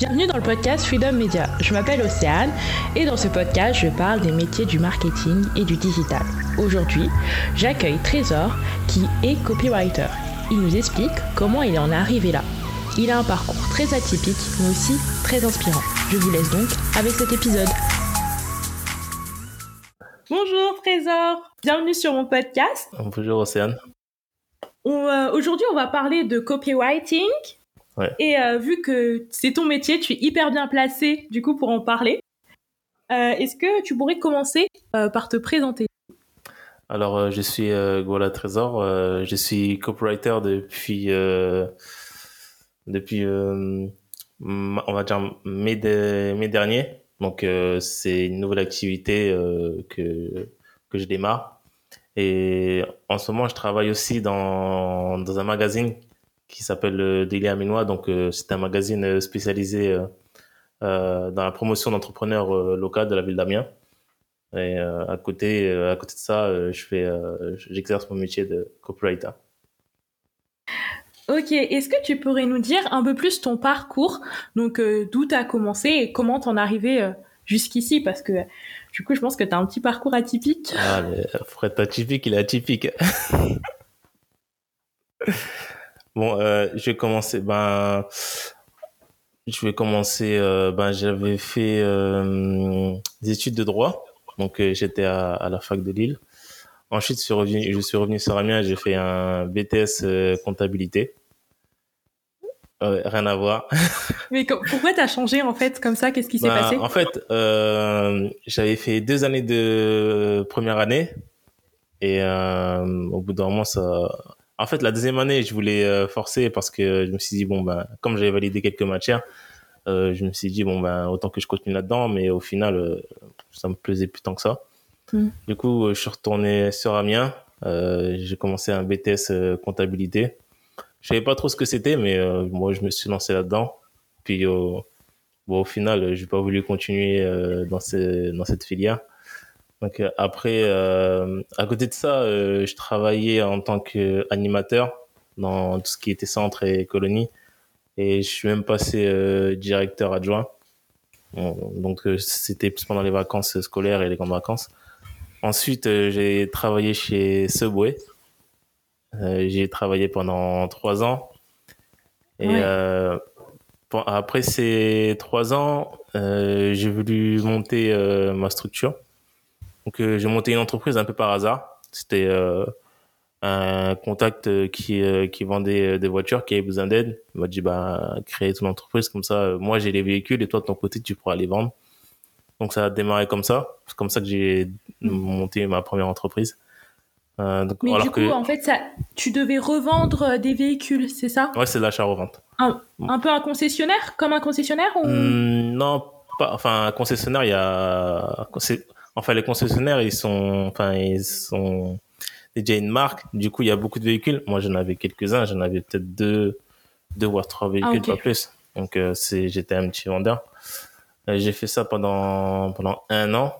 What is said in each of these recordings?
Bienvenue dans le podcast Freedom Media. Je m'appelle Océane et dans ce podcast, je parle des métiers du marketing et du digital. Aujourd'hui, j'accueille Trésor qui est copywriter. Il nous explique comment il en est arrivé là. Il a un parcours très atypique mais aussi très inspirant. Je vous laisse donc avec cet épisode. Bonjour Trésor, bienvenue sur mon podcast. Bonjour Océane. Euh, aujourd'hui, on va parler de copywriting. Et euh, vu que c'est ton métier, tu es hyper bien placé du coup pour en parler. Euh, est-ce que tu pourrais commencer par te présenter? Alors, je suis Gola Trésor. je suis copywriter depuis depuis on va dire mai, mai dernier. Donc, c'est une nouvelle activité que que je démarre. Et en ce moment, je travaille aussi dans, dans un magazine qui s'appelle euh, Daily Aminois. Donc, euh, c'est un magazine euh, spécialisé dans la promotion d'entrepreneurs locaux de la ville d'Amiens. Et à côté, à côté de ça, je fais, j'exerce mon métier de copywriter. Ok, est-ce que tu pourrais nous dire un peu plus ton parcours, donc d'où tu as commencé et comment t'en es arrivé jusqu'ici? Parce que du coup, je pense que tu as un petit parcours atypique. Ah, mais Fred atypique, il est atypique. bon, euh, je vais commencer. Ben, je vais commencer. Euh, ben, j'avais fait euh, des études de droit, donc euh, j'étais à, à, la fac de Lille. Ensuite, je suis revenu, je suis revenu sur Amiens. J'ai fait un BTS euh, comptabilité. Rien à voir. Mais pourquoi t'as changé en fait comme ça? Qu'est-ce qui s'est bah, passé? En fait, euh, j'avais fait deux années de première année et euh, au bout d'un moment, ça. En fait, la deuxième année, je voulais euh, forcer parce que je me suis dit bon ben, comme j'avais validé quelques matières, euh, je me suis dit bon ben autant que je continue là-dedans, mais au final, euh, ça me plaisait plus tant que ça. Mm. Du coup, je suis retourné sur Amiens. j'ai commencé un BTS comptabilité. Je savais pas trop ce que c'était, mais moi, je me suis lancé là-dedans. Puis, bon, au final, j'ai pas voulu continuer dans cette filière. Donc euh, après, à côté de ça, je travaillais en tant qu'animateur dans tout ce qui était centre et colonie. Et je suis même passé directeur adjoint. donc c'était plus pendant les vacances scolaires et les grandes vacances. Ensuite, j'ai travaillé chez Subway euh, j'ai travaillé pendant trois ans. Et euh, après ces trois ans, euh, j'ai voulu monter euh, ma structure. Donc euh, j'ai monté une entreprise un peu par hasard. C'était un contact qui qui vendait des voitures, qui avait besoin d'aide. Il m'a dit bah créer ton entreprise comme ça. moi j'ai les véhicules et toi de ton côté tu pourras les vendre. Donc ça a démarré comme ça. C'est comme ça que j'ai mmh. monté ma première entreprise. Euh, donc, Mais du coup, en fait, ça, tu devais revendre euh, des véhicules, c'est ça? Ouais, c'est l'achat-revente. Un, un, peu un concessionnaire? Comme un concessionnaire ou... Mmh, non, pas. Enfin, un concessionnaire, il y a. Enfin, les concessionnaires, ils sont. Enfin, ils sont déjà une marque. Du coup, il y a beaucoup de véhicules. Moi, j'en avais quelques-uns. J'en avais peut-être deux, deux ou trois véhicules, ah, okay. pas plus. Donc, euh, c'est, j'étais un petit vendeur. Euh, j'ai fait ça pendant, pendant un an.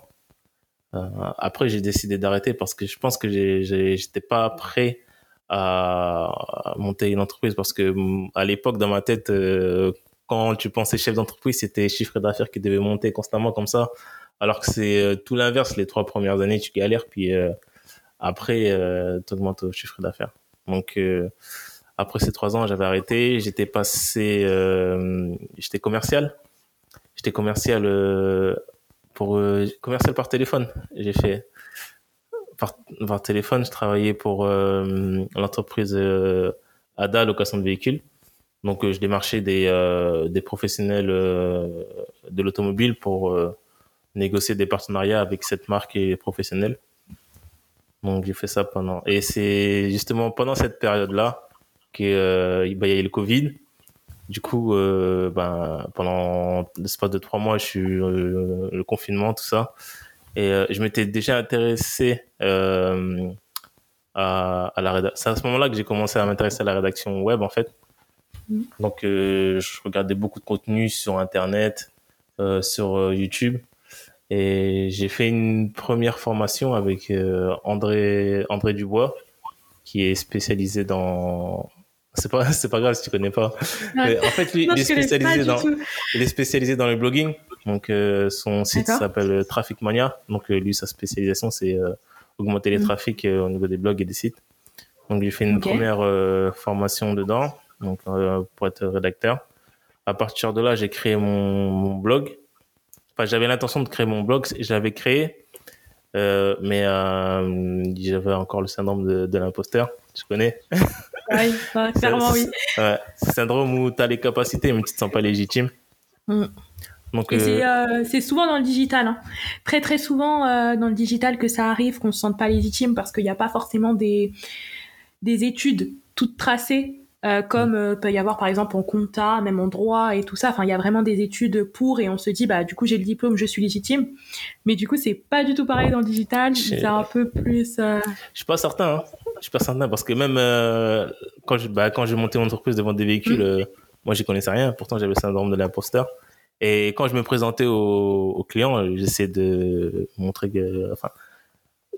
Euh, après, j'ai décidé d'arrêter parce que je pense que j'étais pas prêt à monter une entreprise parce que mm, à l'époque, dans ma tête, quand tu pensais chef d'entreprise, c'était chiffre d'affaires qui devait monter constamment comme ça. Alors que c'est euh, tout l'inverse. Les trois premières années, tu galères, puis après, tu augmentes au chiffre d'affaires. Donc, après ces trois ans, j'avais arrêté. J'étais passé, j'étais commercial. J'étais commercial pour euh, commercial par téléphone. J'ai fait par, téléphone, je travaillais pour euh, l'entreprise euh, ADA location de véhicules. Donc je démarchais des des professionnels de l'automobile pour négocier des partenariats avec cette marque et professionnels. Donc j'ai fait ça pendant et c'est justement pendant cette période là qu'il bah, y a eu le Covid du coup, euh, ben, pendant l'espace de trois mois, je suis euh, le confinement, tout ça. Et euh, je m'étais déjà intéressé euh, à, à, la rédaction. C'est à ce moment-là que j'ai commencé à m'intéresser à la rédaction web, en fait. Mm. Donc, euh, je regardais beaucoup de contenu sur Internet, sur YouTube. Et j'ai fait une première formation avec André, André Dubois, qui est spécialisé dans C'est pas, c'est pas grave si tu connais pas. en fait, lui, il, est spécialisé dans, il est spécialisé dans le blogging. Donc, euh, son site s'appelle Traffic Mania. Donc, lui, sa spécialisation, c'est augmenter les mm. trafics au niveau des blogs et des sites. Donc, j'ai fait une première formation dedans, donc pour être rédacteur. À partir de là, j'ai créé mon, mon blog. Enfin, j'avais l'intention de créer mon blog. J'avais créé, euh, mais euh, j'avais encore le syndrome de, de l'imposteur. Tu connais? Oui, clairement oui. Ouais, syndrome où tu as les capacités, mais tu te sens pas légitime. Mm. Donc, euh, c'est souvent dans le digital, hein. très très souvent dans le digital que ça arrive qu'on se sente pas légitime parce qu'il n'y a pas forcément des des études toutes tracées euh, comme euh, peut y avoir par exemple en compta, même en droit et tout ça. Enfin, il y a vraiment des études pour et on se dit bah du coup j'ai le diplôme, je suis légitime. Mais du coup c'est pas du tout pareil dans le digital. C'est un peu plus. Euh... Je suis pas certain. Hein. Je suis pas certain parce que même euh, quand je bah, quand j'ai monté mon entreprise de vente des véhicules, mm. moi j'y connaissais rien. Pourtant j'avais le syndrome de l'imposteur. Et quand je me présentais aux, aux clients, j'essayais de montrer que, enfin,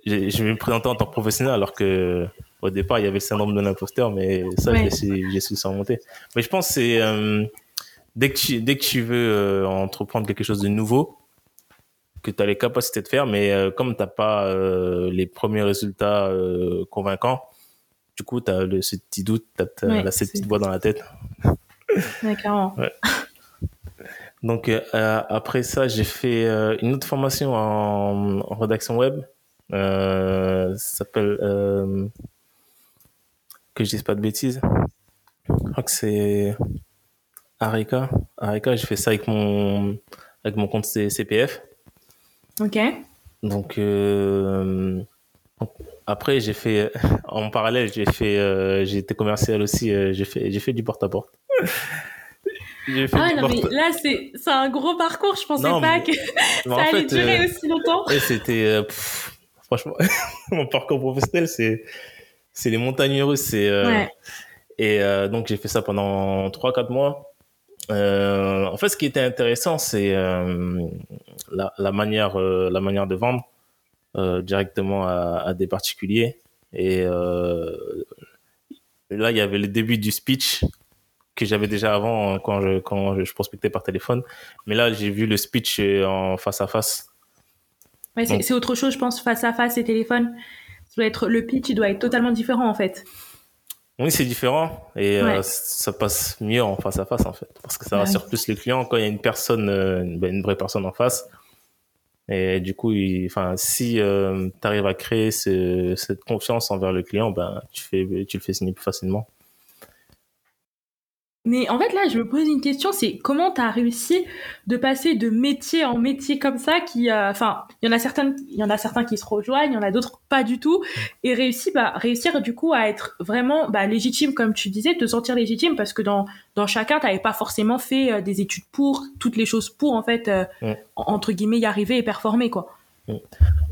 je me présentais en tant que professionnel alors que au départ, il y avait le syndrome de l'imposteur, mais ça, j'ai su surmonter. Mais je pense que c'est euh, dès que tu dès que tu veux euh, entreprendre quelque chose de nouveau, que tu as les capacités de faire, mais euh, comme tu n'as pas les premiers résultats convaincants, du coup, tu as le, ce petit doute, tu as, cette petite voix dans la tête. D'accord. Donc après ça, j'ai fait une autre formation en, en rédaction web. ça s'appelle que je dise pas de bêtises. Je crois que c'est Arika. Arika, j'ai fait ça avec mon, avec mon compte CPF. Ok. Donc, euh, après, j'ai fait, en parallèle, j'ai fait, euh, j'ai été commercial aussi, euh, j'ai fait, j'ai fait du porte-à-porte. ah non, mais là, c'est, c'est un gros parcours, je pensais pas que ça allait durer aussi longtemps. C'était, franchement, mon parcours professionnel, c'est, c'est les montagnes russes. C'est, euh, Et euh, donc, j'ai fait ça pendant 3-4 mois. Euh, en fait, ce qui était intéressant, c'est la, la, manière, la manière de vendre directement à, à, des particuliers. Et là, il y avait le début du speech que j'avais déjà avant quand je, quand je prospectais par téléphone. Mais là, j'ai vu le speech en face à face. Ouais, c'est autre chose, je pense, face à face et téléphone doit être le pitch, il doit être totalement différent en fait. Oui, c'est différent et euh, ça passe mieux en face à face en fait, parce que ça rassure plus les clients quand il y a une personne, euh, ben, une vraie personne en face. Et du coup, enfin, si euh, tu arrives à créer cette confiance envers le client, ben tu fais, tu le fais signer plus facilement. Mais en fait, là, je me pose une question, c'est comment tu as réussi de passer de métier en métier comme ça, qui, euh, enfin, il y en a certains, il y en a certains qui se rejoignent, il y en a d'autres pas du tout, et réussi, bah, réussir du coup à être vraiment bah, légitime, comme tu disais, te sentir légitime, parce que dans, dans chacun, tu n'avais pas forcément fait euh, des études pour, toutes les choses pour, en fait, euh, entre guillemets, y arriver et performer, quoi.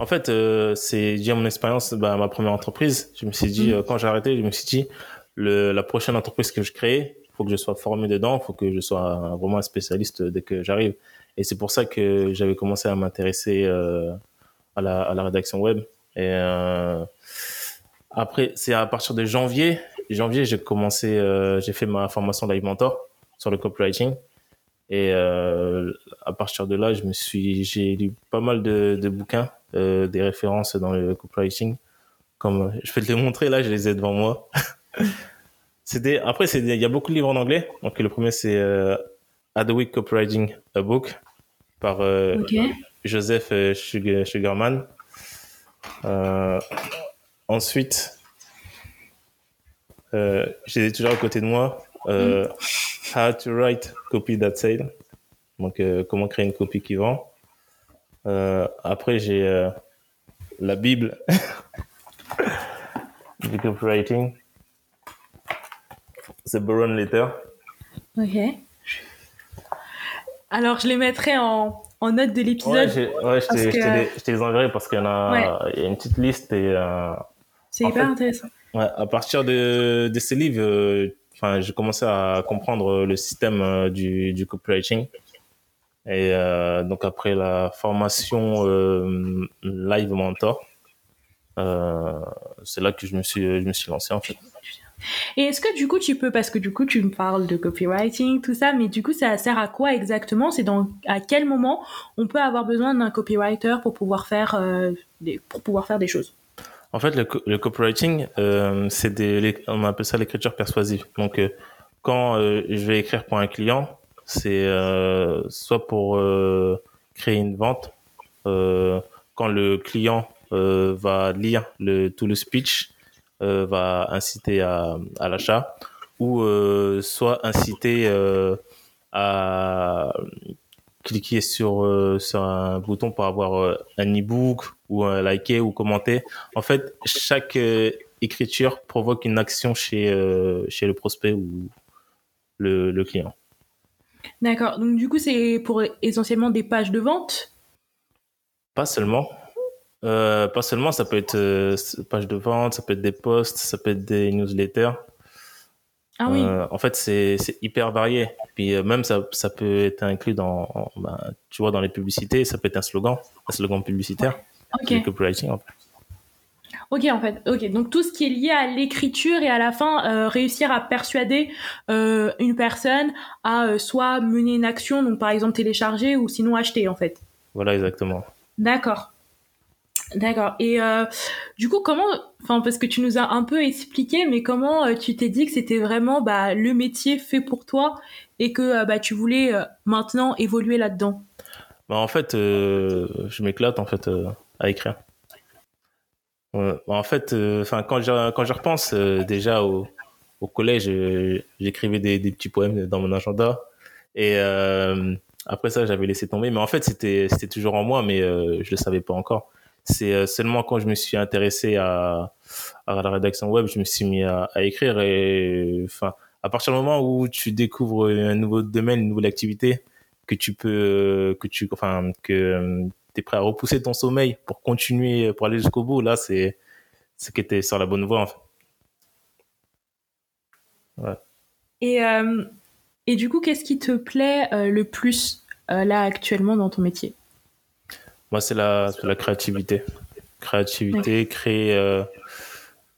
En fait, c'est déjà mon expérience, bah, ma première entreprise. Je me suis dit, mm. quand j'ai arrêté, je me suis dit, le, la prochaine entreprise que je crée, faut que je sois formé dedans, faut que je sois vraiment un spécialiste dès que j'arrive. Et c'est pour ça que j'avais commencé à m'intéresser euh, à, la, rédaction web. Et euh, après, c'est à partir de janvier. Janvier, j'ai commencé, euh, j'ai fait ma formation Live Mentor sur le copywriting. Et à partir de là, je me suis, j'ai lu pas mal de, de bouquins, des références dans le copywriting. Comme je vais te les montrer là, je les ai devant moi. après, c'est il y a beaucoup de livres en anglais. Donc, le premier, c'est euh, Adweek Copywriting a Book par euh, Joseph euh, Sugarman. Euh, ensuite, euh, j'ai toujours à côté de moi euh, How to Write Copy That Sale. Donc, comment créer une copie qui vend. après, j'ai la Bible du copywriting c'est Baron Letter. Ok. Alors, je les mettrai en, en note de l'épisode. Ouais, je, te, les, enverrai parce qu'il y en a, il y a une petite liste et. Euh, c'est hyper intéressant. Ouais, à partir de, de ces livres, euh, enfin, j'ai commencé à comprendre le système euh, du, du copywriting. Et donc après la formation Live Mentor, c'est là que je me suis, je me suis lancé en fait. Et est-ce que du coup tu peux, parce que du coup tu me parles de copywriting, tout ça, mais du coup ça sert à quoi exactement? C'est dans à quel moment on peut avoir besoin d'un copywriter pour pouvoir faire euh, des, pour pouvoir faire des choses? En fait, le, copywriting, euh, c'est on appelle ça l'écriture persuasive. Donc euh, quand je vais écrire pour un client, c'est soit pour créer une vente, quand le client va lire le, tout le speech va inciter à, à l'achat ou euh, soit inciter euh, à cliquer sur, sur un bouton pour avoir un e-book ou un liker ou commenter. En fait, chaque écriture provoque une action chez, chez le prospect ou le, le client. D'accord. Donc, du coup, c'est pour essentiellement des pages de vente? Pas seulement. Euh, pas seulement, ça peut être euh, page de vente, ça peut être des posts, ça peut être des newsletters. Ah oui. Euh, en fait, c'est hyper varié. Puis euh, même ça, ça peut être inclus dans, ben, tu vois, dans les publicités, ça peut être un slogan, un slogan publicitaire. Ok. copywriting en fait. Ok, en fait, ok. Donc tout ce qui est lié à l'écriture et à la fin euh, réussir à persuader euh, une personne à soit mener une action, donc par exemple télécharger ou sinon acheter en fait. Voilà, exactement. D'accord. D'accord. Et euh, du coup, comment, enfin, parce que tu nous as un peu expliqué, mais comment euh, tu t'es dit que c'était vraiment bah, le métier fait pour toi et que euh, bah, tu voulais maintenant évoluer là-dedans? Bah, En fait, je m'éclate en fait à écrire. En fait, enfin, quand je quand je repense déjà au, au collège, j'écrivais des, des, petits poèmes dans mon agenda et après ça, j'avais laissé tomber. Mais en fait, c'était toujours en moi, mais je le savais pas encore. C'est euh, seulement quand je me suis intéressé à, la rédaction web, je me suis mis à, écrire et enfin, à partir du moment où tu découvres un nouveau domaine, une nouvelle activité, que tu peux, que tu, enfin, que euh, es prêt à repousser ton sommeil pour continuer, pour aller jusqu'au bout, là, c'est, c'est que t'es sur la bonne voie, en fait. Et, euh, et du coup, qu'est-ce qui te plaît le plus là actuellement dans ton métier? Moi, c'est la, la créativité. Créativité, créer, euh,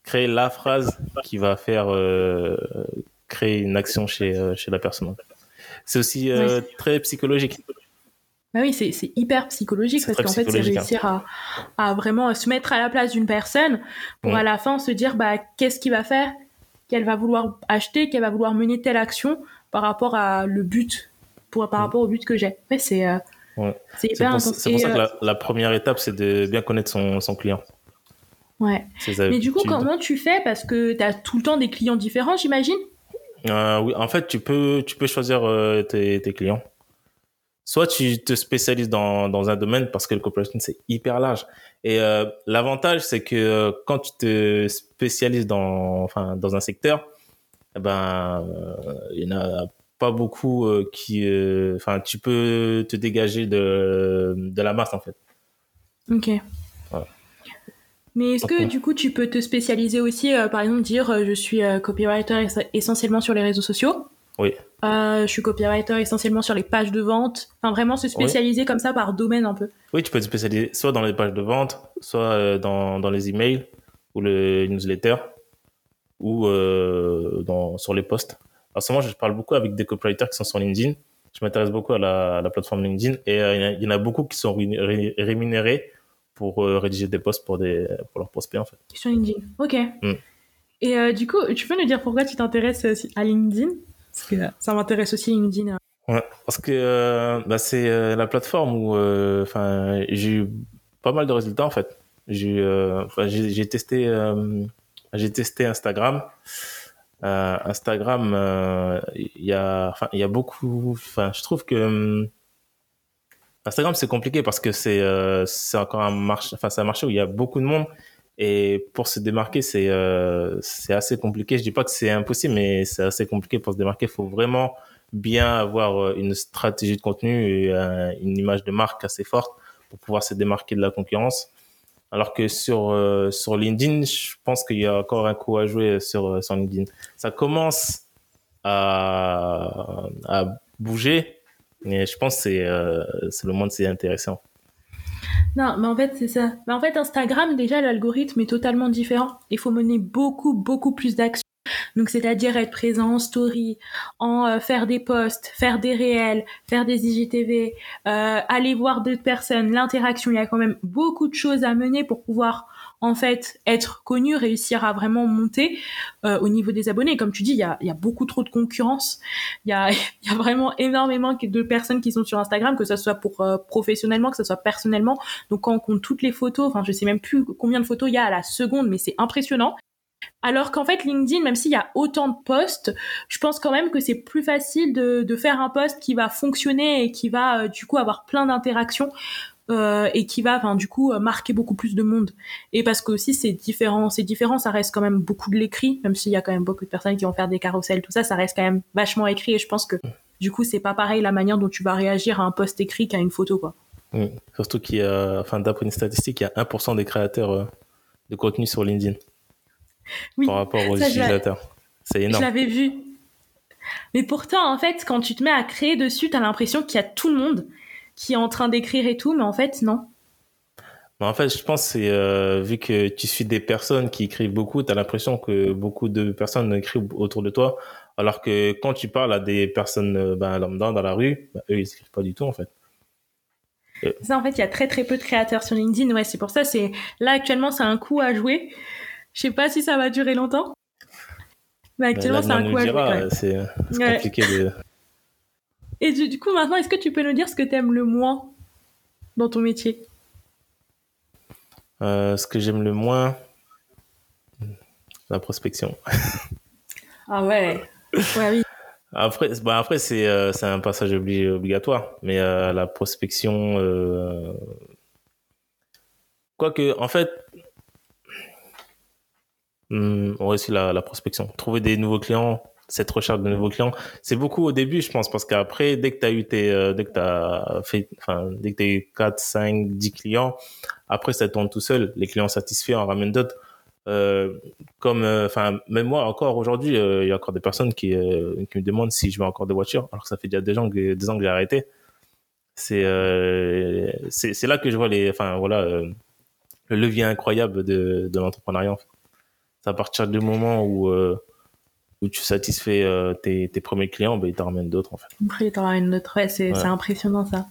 créer la phrase qui va faire euh, créer une action chez, euh, chez la personne. C'est aussi très psychologique. Bah oui, c'est hyper psychologique parce qu'en fait, c'est réussir à, à, vraiment se mettre à la place d'une personne pour à la fin se dire bah, qu'est-ce qu'il va faire, qu'elle va vouloir acheter, qu'elle va vouloir mener telle action par rapport à le but, pour, par rapport au but que j'ai. Ouais, c'est c'est pour, ça que euh, la, première étape, c'est de bien connaître son, son client. Ouais. Mais du coup, comment tu fais? Parce que tu as tout le temps des clients différents, j'imagine? Euh, Oui, en fait, tu peux, tu peux choisir euh, tes, tes, clients. Soit tu te spécialises dans, dans un domaine parce que le copywriting, c'est hyper large. Et l'avantage, c'est que quand tu te spécialises dans, enfin, dans un secteur, eh ben, il y en a pas beaucoup euh, qui euh, enfin tu peux te dégager de de la masse en fait. Ok. Mais est-ce que du coup tu peux te spécialiser aussi euh, par exemple dire je suis copywriter essentiellement sur les réseaux sociaux? Oui. Je suis copywriter essentiellement sur les pages de vente. Enfin vraiment se spécialiser comme ça par domaine un peu. Oui tu peux te spécialiser soit dans les pages de vente soit dans dans les emails ou le newsletter ou dans sur les posts en ce moment, je parle beaucoup avec des copywriters qui sont sur LinkedIn. Je m'intéresse beaucoup à la, plateforme LinkedIn et euh, il y en a beaucoup qui sont rémunérés pour euh, rédiger des posts pour, des, pour leurs prospects en fait. Sur LinkedIn, ok. Mm. Et euh, du coup, tu peux nous dire pourquoi tu t'intéresses à LinkedIn? Parce que ça m'intéresse aussi LinkedIn. Ouais, parce que bah, c'est la plateforme où enfin j'ai eu pas mal de résultats en fait. J'ai testé j'ai testé Instagram. Euh, Instagram, euh, il y a, il y a beaucoup. Enfin, je trouve que hum, Instagram c'est compliqué parce que c'est euh, c'est encore un marché, enfin c'est un marché où il y a beaucoup de monde et pour se démarquer c'est c'est assez compliqué. Je dis pas que c'est impossible, mais c'est assez compliqué pour se démarquer. Il faut vraiment bien avoir une stratégie de contenu et une image de marque assez forte pour pouvoir se démarquer de la concurrence. Alors que sur euh, sur LinkedIn, je pense qu'il y a encore un coup à jouer sur euh, sur LinkedIn. Ça commence à à bouger, mais je pense que c'est euh, le monde c'est intéressant. Non, mais en fait, c'est ça. Mais en fait, Instagram, déjà, l'algorithme est totalement différent. Il faut mener beaucoup, beaucoup plus d'actions. Donc c'est-à-dire être présent en story, en euh, faire des posts, faire des réels, faire des IGTV, euh, aller voir d'autres personnes, l'interaction. Il y a quand même beaucoup de choses à mener pour pouvoir en fait être connu, réussir à vraiment monter euh, au niveau des abonnés. Comme tu dis, il y a, y a, beaucoup trop de concurrence. Il y a, y a, vraiment énormément de personnes qui sont sur Instagram, que ce soit pour euh, professionnellement, que ce soit personnellement. Donc quand on compte toutes les photos, enfin je sais même plus combien de photos il y a à la seconde, mais c'est impressionnant. Alors qu'en fait, LinkedIn, même s'il y a autant de posts, je pense quand même que c'est plus facile de, de, faire un post qui va fonctionner et qui va euh, du coup avoir plein d'interactions euh, et qui va, du coup, euh, marquer beaucoup plus de monde. Et parce que aussi c'est différent, c'est différent, ça reste quand même beaucoup de l'écrit, même s'il y a quand même beaucoup de personnes qui vont faire des carousels, tout ça, ça reste quand même vachement écrit. Et je pense que du coup, c'est pas pareil la manière dont tu vas réagir à un post écrit qu'à une photo, quoi. Surtout qu'il y a, enfin, d'après une statistique, il y a 1% des créateurs de contenu sur LinkedIn oui, par rapport aux utilisateurs. C'est énorme. Je l'avais vu. Mais pourtant, en fait, quand tu te mets à créer dessus, tu as l'impression qu'il y a tout le monde qui est en train d'écrire et tout, mais en fait, non. En fait, je pense c'est euh, vu que tu suis des personnes qui écrivent beaucoup, tu as l'impression que beaucoup de personnes écrivent autour de toi, alors que quand tu parles à des personnes euh, ben, lambda dans la rue, ben, eux ils écrivent pas du tout en fait. Euh. Ça, en fait, il y a très très peu de créateurs sur LinkedIn. Ouais, c'est pour ça. C'est là actuellement, c'est un coup à jouer. Je sais pas si ça va durer longtemps. Mais actuellement, c'est un coup à jouer. C'est compliqué de. Et du, coup, maintenant, est-ce que tu peux nous dire ce que tu aimes le moins dans ton métier? Euh, Ce que j'aime le moins, la prospection. ah ouais, ouais oui. Après, bah après c'est euh, c'est un passage obligatoire, mais euh, la prospection, quoique en fait, hmm, on réussit la, la prospection, trouver des nouveaux clients, cette recherche de nouveaux clients. C'est beaucoup au début, je pense, parce qu'après, dès que tu as eu tes, euh, dès que as fait, enfin, dès que tu as eu 4, 5, 10 clients, après, ça tourne tout seul. Les clients satisfaits en ramènent d'autres. Euh, comme, euh, enfin, même moi, encore aujourd'hui, il y a encore des personnes qui, qui me demandent si je veux encore des voitures, alors que ça fait déjà des ans que, des ans que j'ai arrêté. C'est, c'est, là que je vois les, enfin, voilà, le levier incroyable de, de l'entrepreneuriat. C'est à partir du moment où, où tu satisfais euh, tes, tes, premiers clients, ben, ils t'en ramènent d'autres en fait. Après, ils t'en ramènent d'autres, ouais, c'est impressionnant ça.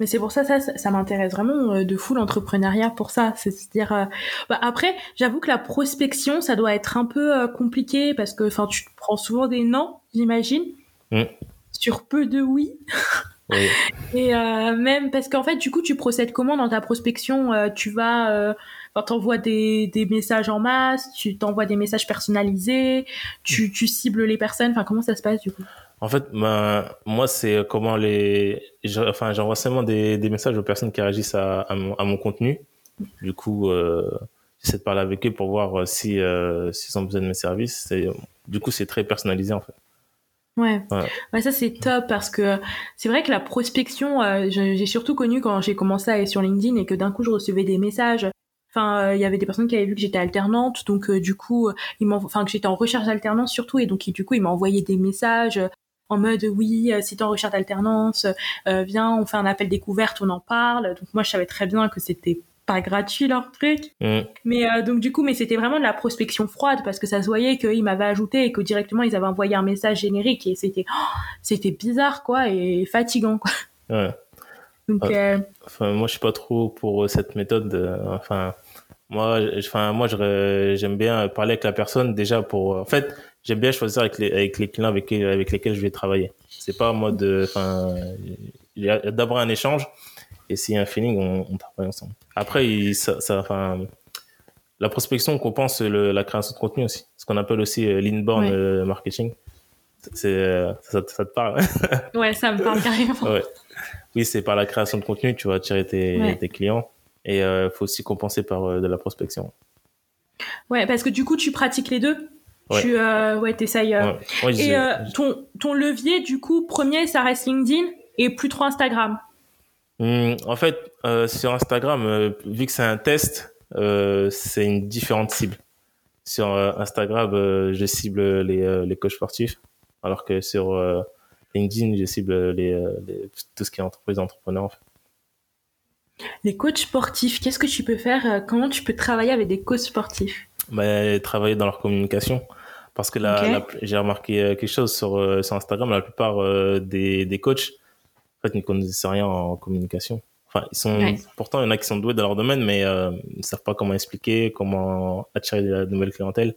Mais c'est pour ça, ça, ça m'intéresse vraiment euh, de fou l'entrepreneuriat pour ça. C'est-à-dire, euh, bah, après, j'avoue que la prospection, ça doit être un peu compliqué parce que, enfin, tu prends souvent des non, j'imagine, mmh. sur peu de oui. oui. Et même parce qu'en fait, du coup, tu procèdes comment dans ta prospection? Tu vas Enfin, t'envoies des, des messages en masse, tu t'envoies des messages personnalisés, tu, tu cibles les personnes. Enfin, comment ça se passe du coup? En fait, ben, moi, c'est comment les. Enfin, j'envoie seulement des, des messages aux personnes qui réagissent à, à, mon, à mon, contenu. Du coup, euh, j'essaie de parler avec eux pour voir euh, si euh, s'ils ont besoin de mes services. Du coup, c'est très personnalisé en fait. Ouais. ouais. ça c'est top parce que c'est vrai que la prospection, euh, j'ai surtout connu quand j'ai commencé à aller sur LinkedIn et que d'un coup je recevais des messages Enfin, euh, il y avait des personnes qui avaient vu que j'étais alternante, donc euh, du coup, euh, ils enfin que j'étais en recherche d'alternance surtout, et donc du coup, ils m'ont envoyé des messages en mode oui, si t'es en recherche d'alternance, viens, on fait un appel découverte, on en parle. Donc moi, je savais très bien que c'était pas gratuit leur truc. Mm. Mais donc du coup, mais c'était vraiment de la prospection froide parce que ça se voyait qu'ils m'avaient ajouté et que directement ils avaient envoyé un message générique et c'était oh, c'était bizarre quoi et fatigant quoi. Ouais. Donc, enfin, moi je suis pas trop pour cette méthode. enfin, moi, enfin, moi, j'aime bien parler avec la personne déjà pour. En fait, j'aime bien choisir avec les, avec les clients avec, avec lesquels je vais travailler. C'est pas en mode. Enfin, il y a d'abord un échange et s'il y a un feeling, on, on travaille ensemble. Après, ça, ça, enfin, la prospection compense le, la création de contenu aussi. Ce qu'on appelle aussi euh, l'inbound euh, marketing. C'est, euh, ça, ça, te parle. ouais, ça me parle carrément. Ouais. Oui, c'est par la création de contenu, tu vas attirer tes, tes clients. Et il euh, faut aussi compenser par euh, de la prospection. Ouais, parce que du coup, tu pratiques les deux. Tu euh, ouais, essayes. et ton, ton levier, du coup, premier, ça reste LinkedIn et plus trop Instagram. Mmh, en fait, sur Instagram, vu que c'est un test, c'est une différente cible. Sur Instagram, je cible les, les coachs sportifs, alors que sur LinkedIn, je cible les, tout ce qui est entreprise entrepreneur. En fait. Les coachs sportifs, qu'est-ce que tu peux faire euh, Comment tu peux travailler avec des coachs sportifs? Bah, Travailler dans leur communication. Parce que la, j'ai remarqué quelque chose sur, sur Instagram, la plupart des, des coachs, en fait, ne connaissent rien en communication. Enfin, ils sont, pourtant, il y en a qui sont doués dans leur domaine, mais ils ne savent pas comment expliquer, comment attirer de la nouvelle clientèle.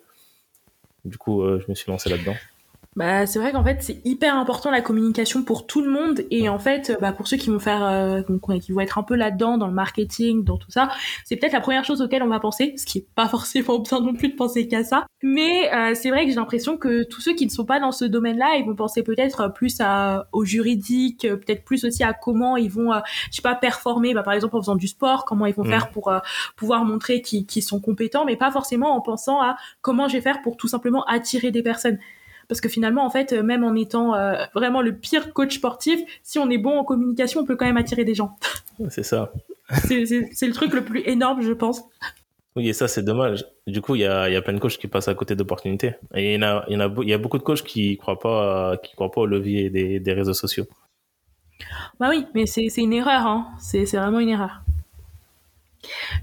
Du coup, je me suis lancé là-dedans. Bah, c'est vrai qu'en fait, c'est hyper important la communication pour tout le monde et en fait, bah, pour ceux qui vont faire, euh, qui vont être un peu là-dedans dans le marketing, dans tout ça, c'est peut-être la première chose auquel on va penser, ce qui est pas forcément bien non plus de penser qu'à ça. Mais euh, c'est vrai que j'ai l'impression que tous ceux qui ne sont pas dans ce domaine-là, ils vont penser peut-être plus à, au juridique, peut-être plus aussi à comment ils vont, euh, je sais pas, performer, bah, par exemple en faisant du sport, comment ils vont mmh. faire pour pouvoir montrer qu'ils sont compétents, mais pas forcément en pensant à comment je vais faire pour tout simplement attirer des personnes. Parce que finalement, en fait, euh, même en étant euh, vraiment le pire coach sportif, si on est bon en communication, on peut quand même attirer des gens. C'est ça. c'est le truc le plus énorme, je pense. Oui, et ça, c'est dommage. Du coup, il y a, y a plein de coachs qui passent à côté d'opportunités. Et il y, en a, il, y en a, il y a beaucoup de coachs qui croient pas, qui croient pas au levier des, des réseaux sociaux. Bah oui, mais c'est une erreur. Hein. C'est vraiment une erreur.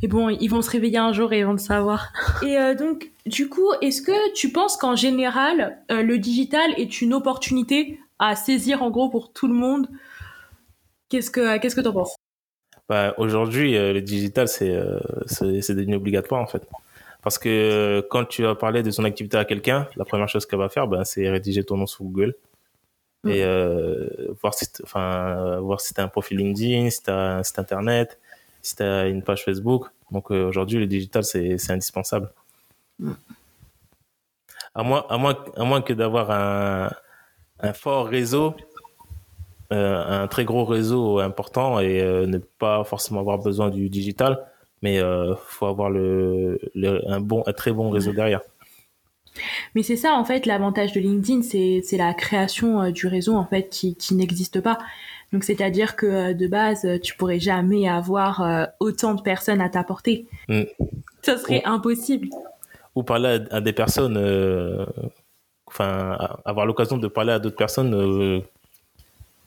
Et bon, ils vont se réveiller un jour et ils vont le savoir. Et euh, donc, du coup, est-ce que tu penses qu'en général, euh, le digital est une opportunité à saisir en gros pour tout le monde? Qu'est-ce que qu'est-ce que t'en penses? Bah, Aujourd'hui, euh, le digital, c'est c'est devenu obligatoire en fait. Parce que quand tu vas parler de son activité à quelqu'un, la première chose qu'elle va faire, ben, c'est rédiger ton nom sur Google et voir si enfin voir si t'as un profil LinkedIn, si t'as un site internet, si tu as une page Facebook. Donc euh, aujourd'hui, le digital, c'est indispensable. Mm. À, moins, à, moins, à moins que d'avoir un, un fort réseau, euh, un très gros réseau important et euh, ne pas forcément avoir besoin du digital, mais il faut avoir le, un, bon, un très bon réseau derrière. Mais c'est ça en fait l'avantage de LinkedIn, c'est la création du réseau en fait qui, qui n'existe pas. Donc c'est-à-dire que euh, de base, euh, tu pourrais jamais avoir euh, autant de personnes à t'apporter. Mm. Ça serait impossible. Ou parler à, des personnes, enfin avoir l'occasion de parler à d'autres personnes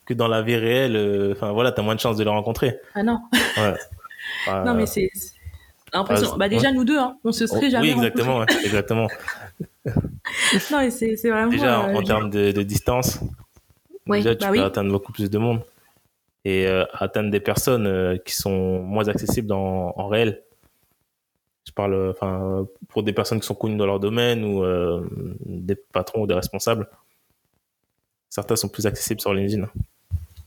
que dans la vie réelle. Enfin voilà, as moins de chances de les rencontrer. Ah non. non mais c'est impressionnant. bah déjà nous deux, hein, on se serait jamais. Oui exactement, exactement. non mais c'est vraiment. Déjà en, termes de, distance. déjà, tu bah peux atteindre beaucoup plus de monde et euh, atteindre des personnes euh, qui sont moins accessibles en, en réel. Je parle enfin pour des personnes qui sont connues dans leur domaine ou euh, des patrons ou des responsables. Certains sont plus accessibles sur LinkedIn.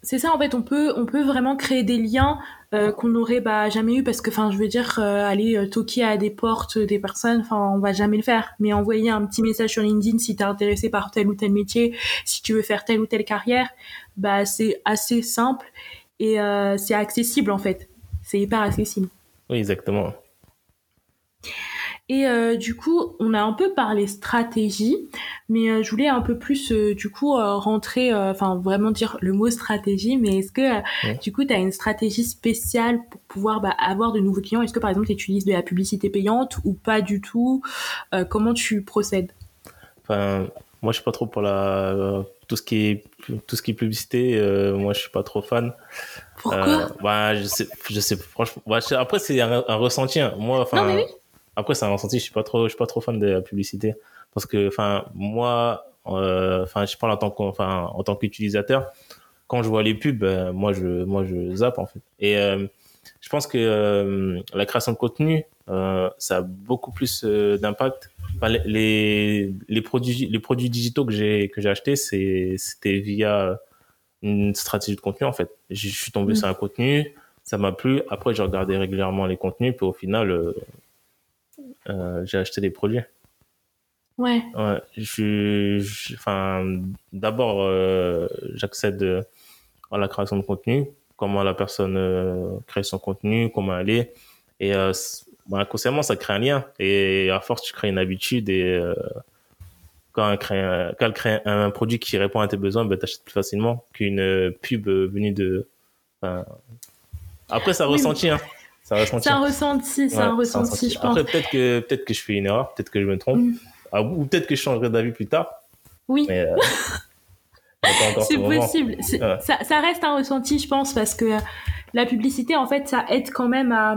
C'est ça en fait, on peut on peut vraiment créer des liens qu'on n'aurait bah, jamais eu parce que enfin je veux dire aller toquer à des portes des personnes, enfin on va jamais le faire. Mais envoyer un petit message sur LinkedIn si tu es intéressé par tel ou tel métier, si tu veux faire telle ou telle carrière, bah c'est assez simple et euh, c'est accessible en fait. C'est hyper accessible. Oui, exactement. Et euh, du coup, on a un peu parlé stratégie, mais euh, je voulais un peu plus du coup rentrer, enfin vraiment dire le mot stratégie, mais est-ce que du coup tu as une stratégie spéciale pour pouvoir bah, avoir de nouveaux clients? Est-ce que par exemple tu utilises de la publicité payante ou pas du tout? Comment tu procèdes? Enfin, moi je suis pas trop pour la tout ce qui est tout ce qui est publicité euh, moi je suis pas trop fan. Pourquoi? Euh, bah je sais je sais franchement bah, après c'est un, ressenti hein. moi enfin après c'est un ressenti je suis pas trop je suis pas trop fan de la publicité parce que enfin moi euh, enfin je parle en tant enfin en tant qu'utilisateur quand je vois les pubs ben, moi je moi je zappe en fait et je pense que la création de contenu ça a beaucoup plus d'impact les, les, produits, les produits digitaux que j'ai, que j'ai achetés, c'était via une stratégie de contenu, en fait. Je suis tombé mm. sur un contenu, ça m'a plu. Après, j'ai regardé régulièrement les contenus, puis au final, euh, euh, j'ai acheté des produits. Ouais. ouais je, enfin, d'abord, euh, j'accède à la création de contenu, comment la personne crée son contenu, comment elle est. Et bah, inconsciemment, ça crée un lien. Et à force, tu crées une habitude et euh, quand, elle crée, un, quand elle crée un, produit qui répond à tes besoins, bah, tu achètes plus facilement qu'une pub venue de... Après, ça oui, ressentit. Hein. C'est un ressenti, c'est un ressenti, je pense. Peut-être que, peut-être que je fais une erreur, peut-être que je me trompe. Mm. Ah, ou peut-être que je changerai d'avis plus tard. Oui. Euh, c'est possible. Ça, ça, reste un ressenti, je pense, parce que la publicité, en fait, ça aide quand même à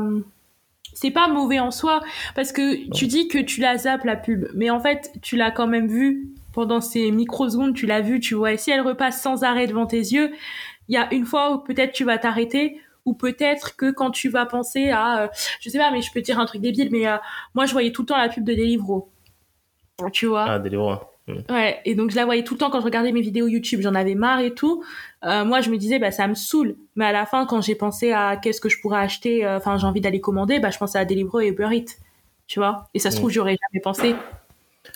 c'est pas mauvais en soi parce que tu dis que tu la zappes la pub, mais en fait tu l'as quand même vue pendant ces microsecondes, tu l'as vue, tu vois. Et si elle repasse sans arrêt devant tes yeux, il y a une fois où peut-être tu vas t'arrêter ou peut-être que quand tu vas penser à, euh, je sais pas, mais je peux dire un truc débile, mais euh, moi je voyais tout le temps la pub de Deliveroo, tu vois? Ah, Deliveroo. Hmm. Ouais, et donc je la voyais tout le temps quand je regardais mes vidéos YouTube, j'en avais marre et tout. Euh, moi, je me disais, bah ça me saoule. Mais à la fin, quand j'ai pensé à qu'est-ce que je pourrais acheter, euh, enfin j'ai envie d'aller commander, bah je pensais à Deliveroo et Uber Eats, tu vois? Et ça se trouve, j'aurais jamais pensé.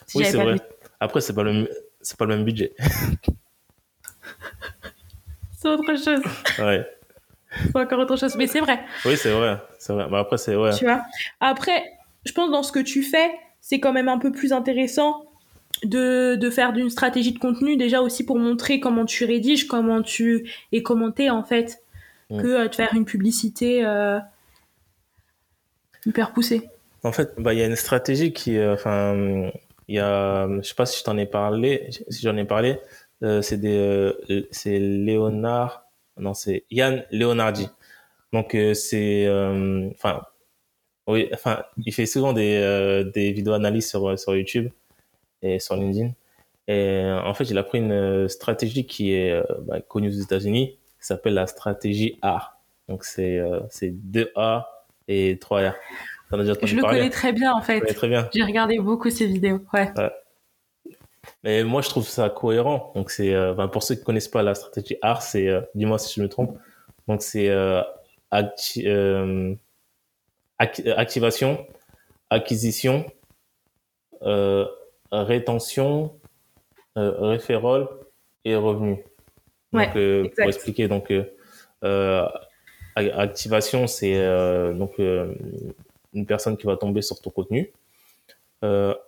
Si Oui, c'est vrai. vu. Après, c'est pas le, c'est pas le même budget. C'est autre chose. ouais. Encore autre chose. Mais c'est vrai. Oui, c'est vrai. C'est vrai. Mais après, c'est ouais. tu vois. Après, je pense dans ce que tu fais, c'est quand même un peu plus intéressant de, de faire d'une stratégie de contenu déjà aussi pour montrer comment tu rédiges, comment tu es commenté en fait, Mm. que euh, de faire une publicité euh, hyper poussée. En fait, bah, il y a une stratégie qui, euh, enfin, il y a, je sais pas si je t'en ai parlé, si j'en ai parlé, euh, c'est des, euh, c'est Léonard, non, c'est Yann Leonardi. Donc, euh, c'est, euh, enfin, oui, enfin, il fait souvent des, euh, des vidéos analyses sur, sur YouTube et sur LinkedIn. Et euh, en fait, il a pris une euh, stratégie qui est euh, bah, connue aux États-Unis, qui s'appelle la stratégie A. Donc, c'est, euh, c'est 2A et 3R. T'en as déjà entendu Je le parler? connais très bien en fait. Ouais, très bien. J'ai regardé beaucoup ses vidéos. Ouais. Mais moi, je trouve ça cohérent. Donc, c'est, euh, ben, pour ceux qui connaissent pas la stratégie AR, c'est, euh, dis-moi si je me trompe. Donc, c'est euh, acti- ac- euh, activation, acquisition, rétention, référol et revenu. Donc, Ouais, pour expliquer, donc, activation, c'est donc une personne qui va tomber sur ton contenu.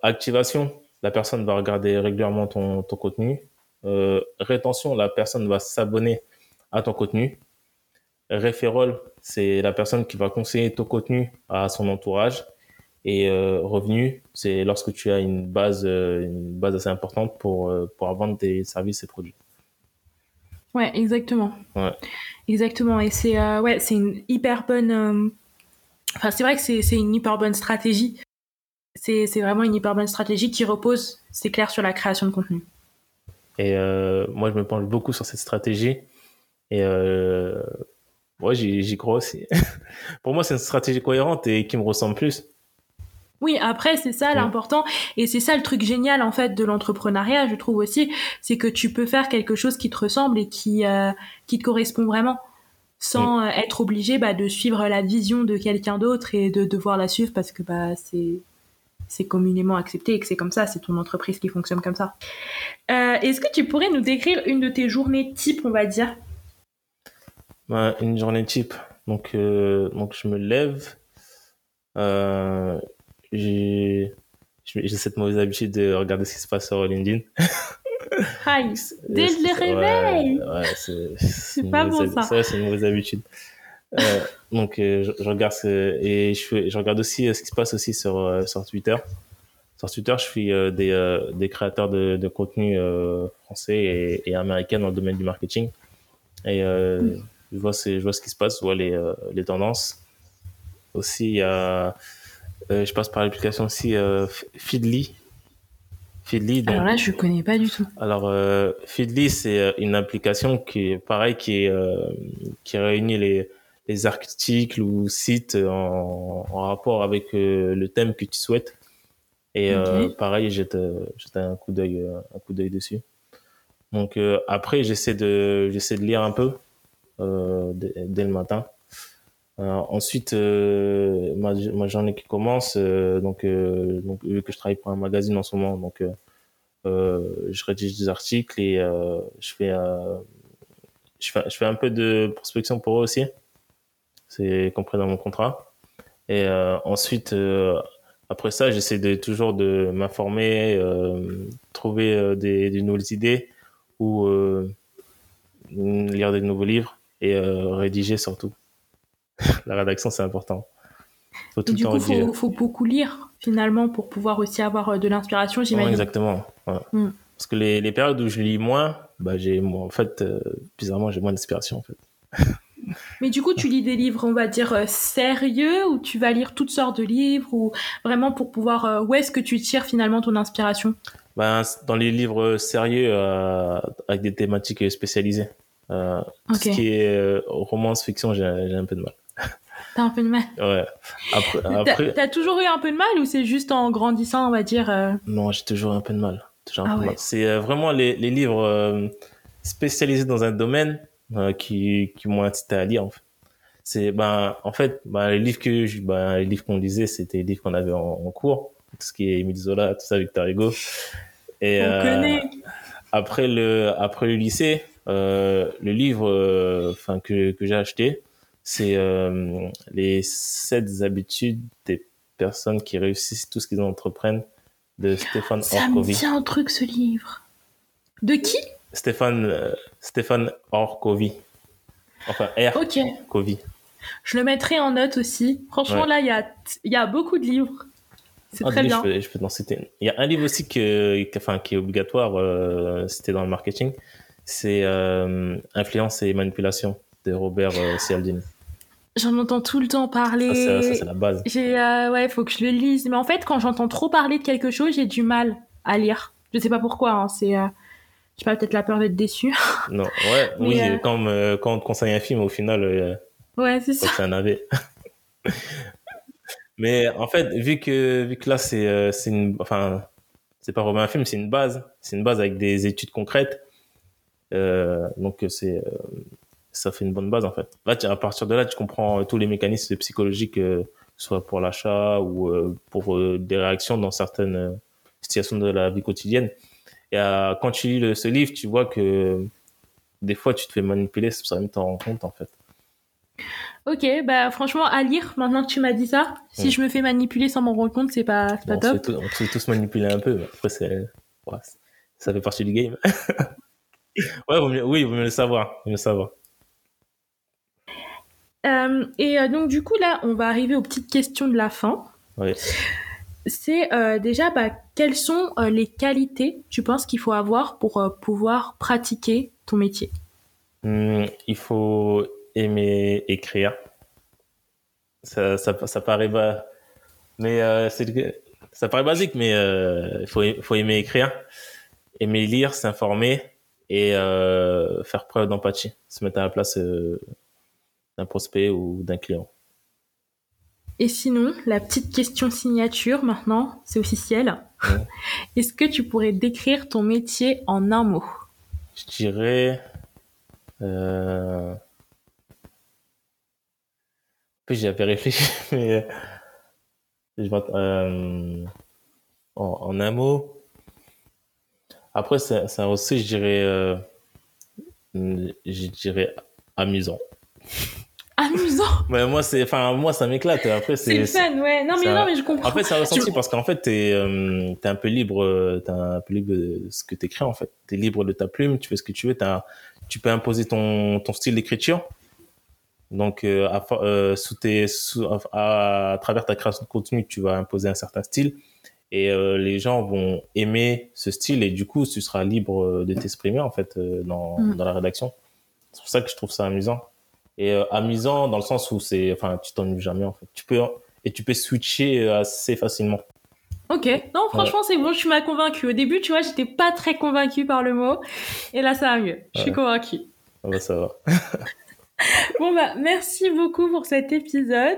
Activation, la personne va regarder régulièrement ton, ton contenu. Euh, rétention, la personne va s'abonner à ton contenu. Référol, c'est la personne qui va conseiller ton contenu à son entourage. Et euh, revenu, c'est lorsque tu as une base, euh, une base assez importante pour, pour vendre tes services et produits. Ouais, exactement. Ouais. Exactement. Et c'est euh, ouais, c'est une hyper bonne. Enfin, c'est vrai que c'est c'est une hyper bonne stratégie. C'est c'est vraiment une hyper bonne stratégie qui repose, c'est clair, sur la création de contenu. Et euh, moi, je me penche beaucoup sur cette stratégie. Et euh, ouais, j'y crois aussi. Pour moi, c'est une stratégie cohérente et qui me ressemble plus. Oui, après, c'est ça Ouais. l'important. Et c'est ça le truc génial, en fait, de l'entrepreneuriat, je trouve aussi. C'est que tu peux faire quelque chose qui te ressemble et qui, euh, qui te correspond vraiment. Sans euh, être obligé bah, de suivre la vision de quelqu'un d'autre et de devoir la suivre parce que bah, c'est c'est communément accepté et que c'est comme ça, c'est ton entreprise qui fonctionne comme ça. Euh, Est-ce que tu pourrais nous décrire une de tes journées type, on va dire? Ouais, une journée type. Donc, euh, donc je me lève. Euh, j'ai cette mauvaise habitude de regarder ce qui se passe sur LinkedIn. Hi, dès le réveil Ouais, ouais, c'est pas bon, ça. ouais, c'est une mauvaise habitude. Euh, donc euh, je, je regarde ce, et je, regarde aussi euh, ce qui se passe aussi sur sur Twitter. Sur Twitter, je suis des des créateurs de, de contenu français et, et américains dans le domaine du marketing. Et euh, je vois ce, je vois ce qui se passe, je vois les les tendances. Aussi, il y a euh, je passe par l'application aussi euh, Feedly. Feedly, donc Alors là, je connais pas du tout. alors, euh, Feedly, c'est une application qui est pareil, qui, est, qui réunit les, les articles ou sites en, en rapport avec euh, le thème que tu souhaites. Et euh, pareil, jette, euh, jette un coup d'œil, euh, un coup d'œil dessus. Donc euh, après, j'essaie de, j'essaie de lire un peu euh, dès, le matin. Euh, ensuite, euh, ma, ma journée qui commence, euh, donc, euh, donc vu que je travaille pour un magazine en ce moment, donc euh, euh, je rédige des articles et euh, je fais euh, je fais je fais un peu de prospection pour eux aussi c'est compris dans mon contrat et euh, ensuite euh, après ça j'essaie de toujours de m'informer euh, trouver des, des nouvelles idées ou lire des nouveaux livres et rédiger surtout la rédaction c'est important faut tout le du temps coup, rédiger faut, faut beaucoup lire finalement pour pouvoir aussi avoir de l'inspiration, Ouais, j'imagine. exactement. ouais. Mm. Parce que les, les périodes où je lis moins, bah j'ai en fait bizarrement j'ai moins d'inspiration en fait. Mais du coup, tu lis des livres, on va dire, euh, sérieux, ou tu vas lire toutes sortes de livres, ou vraiment pour pouvoir... Euh, où est-ce que tu tires finalement ton inspiration? Ben, Dans les livres sérieux, euh, avec des thématiques spécialisées. Euh, Tout ce qui est romance, fiction, j'ai un peu de mal. T'as un peu de mal? Ouais. Après, T'as toujours eu un peu de mal ou c'est juste en grandissant, on va dire Non, j'ai toujours eu un peu de mal. Ah c'est vraiment les, les livres spécialisés dans un domaine euh, qui, qui m'ont incité à lire en fait. C'est ben en fait ben, les livres que ben, les livres qu'on lisait c'était les livres qu'on avait en, cours tout ce qui est Émile Zola tout ça Victor Hugo et On euh, après le après le lycée euh, le livre enfin que que j'ai acheté c'est euh, les sept habitudes des personnes qui réussissent tout ce qu'ils entreprennent de Stéphane Orkovi. Ça me un truc ce livre. De qui? Stéphane, euh, Stéphane Orkovi. Enfin, R. Ok. Je le mettrai en note aussi. Franchement, là, il y a, y a beaucoup de livres. C'est ah, très bien. Je peux, je peux t'en citer. Il y a un livre aussi que, enfin, qui est obligatoire, euh, c'était dans le marketing. C'est euh, Influence et manipulation de Robert euh, Cialdini. J'en entends tout le temps parler. Ah, ça, c'est la base. J'ai, ouais, faut que je le lise. Mais en fait, quand j'entends trop parler de quelque chose, j'ai du mal à lire. Je sais pas pourquoi. Hein. C'est, je sais pas, peut-être la peur d'être déçu. non, ouais, oui, euh, quand, euh, quand on te conseille un film, au final, euh, ouais, c'est ça. C'est un AV. Mais en fait, vu que, vu que là, c'est, c'est une, enfin, c'est pas vraiment un film, c'est une base. C'est une base avec des études concrètes. donc, c'est, ça fait une bonne base, en fait. Là, à partir de là, tu comprends tous les mécanismes psychologiques, soit pour l'achat ou pour des réactions dans certaines situations de la vie quotidienne. Et euh, quand tu lis ce livre, tu vois que des fois, tu te fais manipuler sans même t'en rendre compte, en fait. Ok, bah franchement, à lire, maintenant que tu m'as dit ça, si je me fais manipuler sans m'en rendre compte, c'est pas, pas top. on se fait tous manipuler un peu, après, c'est, ça fait partie du game. ouais, vaut mieux, oui, il vaut mieux le savoir. Vaut mieux le savoir. Euh, et euh, donc, du coup, là, on va arriver aux petites questions de la fin. Oui c'est euh, déjà bah, quelles sont euh, les qualités tu penses qu'il faut avoir pour euh, pouvoir pratiquer ton métier? Hmm, Il faut aimer écrire. Ça, ça, paraît mais ça paraît basique, mais il faut, faut aimer écrire, aimer lire, s'informer et faire preuve d'empathie, se mettre à la place d'un prospect ou d'un client. Et sinon, la petite question signature maintenant, c'est officiel. Est-ce que tu pourrais décrire ton métier en un mot? Je dirais. Euh... J'ai un réfléchi, mais. Euh... En, en, un mot. Après, c'est aussi, je dirais. Euh... Je dirais amusant amusant. Mais moi, c'est, enfin, moi, ça m'éclate. Après, c'est. C'est fun, ouais. Non, mais non, mais je comprends. En fait, ça ressenti parce qu'en fait, t'es, euh, t'es un peu libre, t'es un peu libre de ce que t'écris, en fait. T'es libre de ta plume, tu fais ce que tu veux, t'as, tu peux imposer ton, ton style d'écriture. Donc, euh, à, euh, sous tes, sous, à, à, travers ta création de contenu, tu vas imposer un certain style. Et euh, les gens vont aimer ce style et du coup, tu seras libre de t'exprimer, en fait, euh, dans, mm. dans la rédaction. C'est pour ça que je trouve ça amusant et euh, amusant dans le sens où c'est, enfin, tu t'ennuies jamais en fait. Tu peux et tu peux switcher euh, assez facilement. Ok, non, franchement, c'est bon, tu m'as convaincu. Au début, tu vois, j'étais pas très convaincu par le mot, et là, ça va mieux. Je suis convaincu. Ah bah, ça va. bon, bah, merci beaucoup pour cet épisode.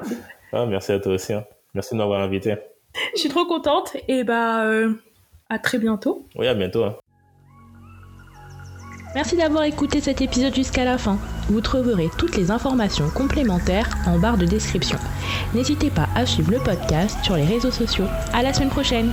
Ah, merci à toi aussi. Hein. Merci de m'avoir invité. Je suis trop contente, et bah, euh, à très bientôt. Oui, à bientôt. Hein. Merci d'avoir écouté cet épisode jusqu'à la fin. Vous trouverez toutes les informations complémentaires en barre de description. N'hésitez pas à suivre le podcast sur les réseaux sociaux. À la semaine prochaine!